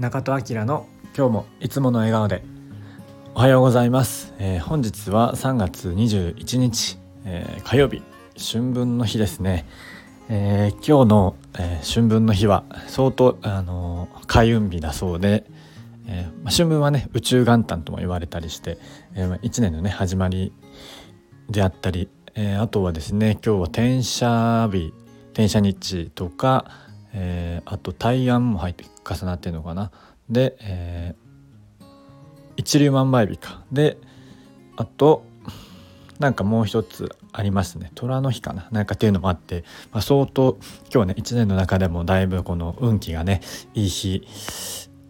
中戸明の今日もいつもの笑顔で。おはようございます、えー、本日は3月21日、えー、火曜日春分の日ですね、えー、今日の、え春分の日は相当あの開運日だそうで、えま春分はね宇宙元旦とも言われたりして、えー、1年のね始まりであったり、えあとはですね今日は転写日転写日とかえー、あと大安も入って重なってるのかな。で、えー、一粒万倍日か。であとなんかもう一つありますね。虎の日かな。なんかっていうのもあって、まあ、相当今日ね一年の中でもだいぶこの運気がねいい日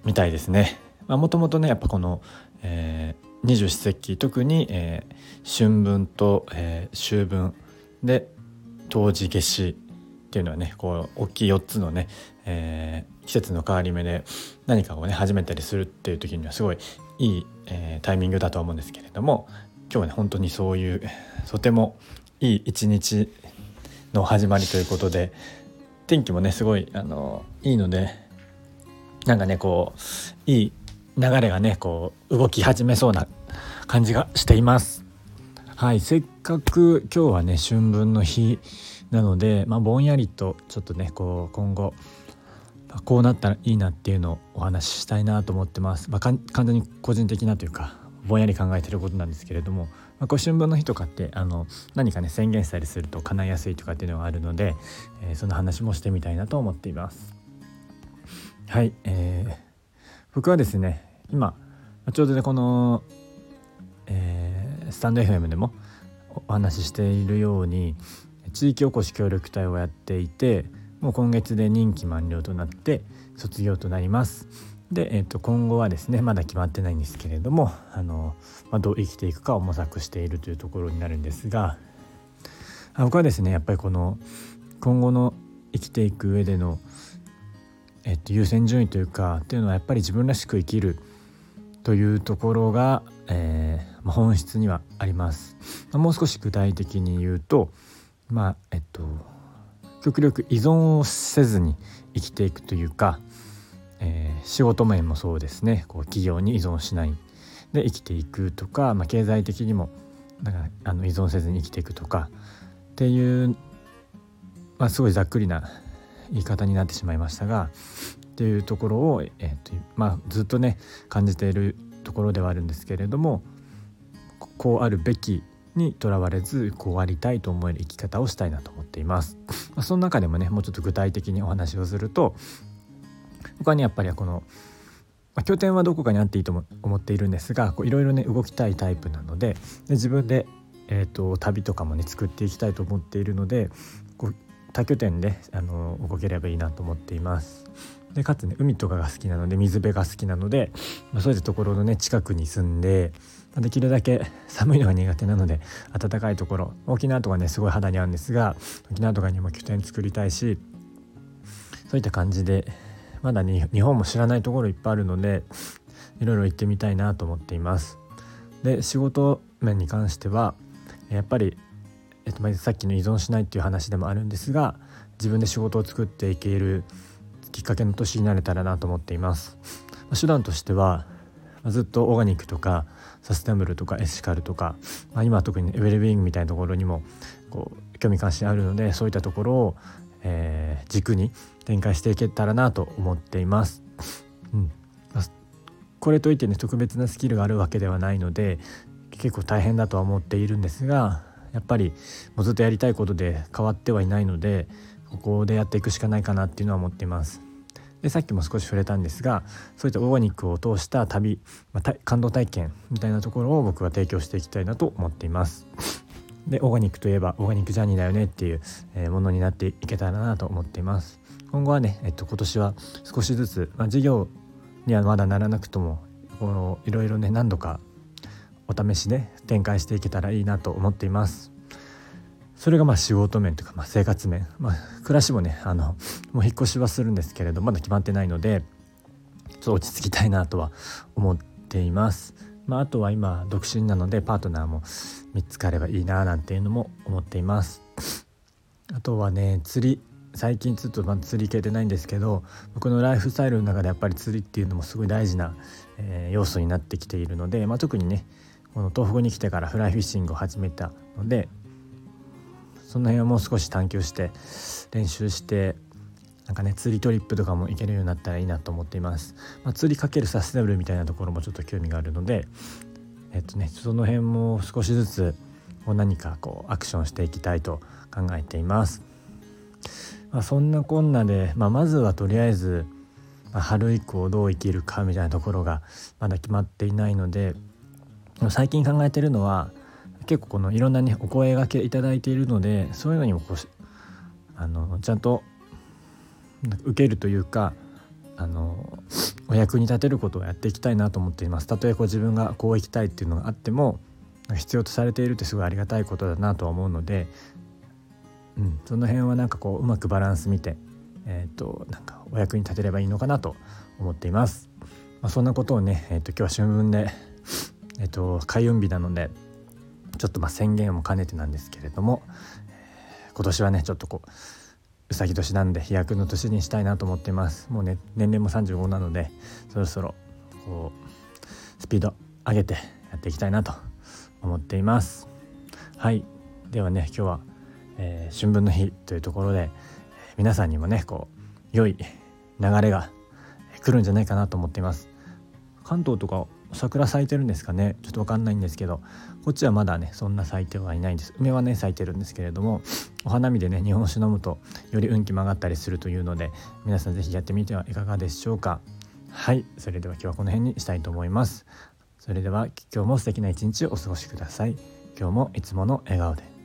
みたいですね。もともとねやっぱこの、えー、二十四節気特に、えー、春分と、えー、秋分。で冬至夏至。っていうのはねこう大きい4つのね、えー、季節の変わり目で何かをね始めたりするっていう時にはすごいいい、えー、タイミングだと思うんですけれども今日はね本当にそういうとてもいい一日の始まりということで天気もねすごいあのいいのでなんかねこういい流れがねこう動き始めそうな感じがしています。はい、せっかく今日はね春分の日なので、まあ、ぼんやりとちょっとねこう今後こうなったらいいなっていうのをお話ししたいなと思ってます。まあ、完全に個人的なというかぼんやり考えてることなんですけれども、まあ、こう春分の日とかってあの何かね宣言したりすると叶いやすいとかっていうのがあるので、えー、その話もしてみたいなと思っています。はい、えー、僕はですね今ちょうどねこの、えー、スタンド FM でもお話ししているように地域おこし協力隊をやっていてもう今月で任期満了となって卒業となります。で、えー、と今後はですねまだ決まってないんですけれどもあの、まあ、どう生きていくかを模索しているというところになるんですが僕はですねやっぱりこの今後の生きていく上での、えー、と優先順位というかっていうのはやっぱり自分らしく生きるというところが、えー、本質にはあります。もう少し具体的に言うとまあえっと極力依存をせずに生きていくというか、えー、仕事面もそうですね。こう企業に依存しない。で生きていくとか、まあ、経済的にもだかあの依存せずに生きていくとかっていう、まあ、すごいざっくりな言い方になってしまいましたがっていうところを、えーとまあ、ずっとね感じているところではあるんですけれどもこうあるべきにとらわれずこうありたいと思える生き方をしたいなと思っています。その中でもねもうちょっと具体的にお話をすると他にやっぱりこの、まあ、拠点はどこかにあっていいと思っているんですがいろいろね動きたいタイプなのでで自分で、えーと、旅とかもね作っていきたいと思っているのでこう多拠点であの動ければいいなと思っています。でかつね海とかが好きなので水辺が好きなので、まあ、そういったところのね近くに住んでまできるだけ寒いのが苦手なので暖かいところ沖縄とかねすごい肌に合うんですが沖縄とかにも拠点作りたいしそういった感じでまだに日本も知らないところいっぱいあるのでいろいろ行ってみたいなと思っています。で仕事面に関してはやっぱり、えっと、さっきの依存しないっていう話でもあるんですが自分で仕事を作っていけるきっかけの年になれたらなと思っています。手段としてはずっとオーガニックとかサステナブルとかエシカルとか、まあ、今特に、ウェルビーイングみたいなところにもこう興味関心あるのでそういったところを、えー、軸に展開していけたらなと思っています。うんまあ、これといってね特別なスキルがあるわけではないので結構大変だとは思っているんですがやっぱりもうずっとやりたいことで変わってはいないのでここでやっていくしかないかなっていうのは思っています。でさっきも少し触れたんですがそういったオーガニックを通した旅、まあ、感動体験みたいなところを僕は提供していきたいなと思っています。でオーガニックといえばオーガニックジャーニーだよねっていう、えものになっていけたらなと思っています。今後はね、えっと、今年は少しずつ、まあ、事業にはまだならなくともこのいろいろね何度かお試しで展開していけたらいいなと思っています。それがまあ仕事面というかまあ生活面、まあ、暮らしもねあのもう引っ越しはするんですけれどまだ決まってないのでちょっと落ち着きたいなとは思っています。まあ、あとは今独身なのでパートナーも見つかればいいななんていうのも思っています。あとはね釣り最近ちょっとま釣り系でないんですけど僕のライフスタイルの中でやっぱり釣りっていうのもすごい大事な、えー、要素になってきているので、まあ、特にねこの東北に来てからフライフィッシングを始めたのでその辺をもう少し探求して練習してなんかね釣りトリップとかも行けるようになったらいいなと思っています、まあ、釣りかけるサステナブルみたいなところもちょっと興味があるのでえっとねその辺も少しずつこう何かこうアクションしていきたいと考えています、まあ、そんなこんなで、まあ、まずはとりあえず、まあ、春以降どう生きるかみたいなところがまだ決まっていないので最近考えてるのは結構このいろんなねお声がけいただいているのでそういうのにもこうあのちゃんと受けるというかあのお役に立てることをやっていきたいなと思っていますたとえこう自分がこう生きたいっていうのがあっても必要とされているってすごいありがたいことだなとは思うので、うん、その辺はなんかこううまくバランス見て、えーと、なんかお役に立てればいいのかなと思っています。まあ、そんなことをね、えーと、今日は春分で、えーと、開運日なのでちょっとまあ宣言も兼ねてなんですけれども、えー、今年はねちょっとこううさぎ年なんで飛躍の年にしたいなと思っています。もうね年齢も35なのでそろそろこうスピード上げてやっていきたいなと思っています。はい。ではね今日は、えー、春分の日というところで皆さんにもねこう良い流れが来るんじゃないかなと思っています。関東とか桜咲いてるんですかね？ちょっと分かんないんですけど。こっちはまだねそんな咲いてはいないんです。梅はね咲いてるんですけれどもお花見でね日本酒飲むとより運気曲がったりするというので皆さん是非やってみてはいかがでしょうか。はいそれでは今日はこの辺にしたいと思います。それでは今日も素敵な一日をお過ごしください。今日もいつもの笑顔で。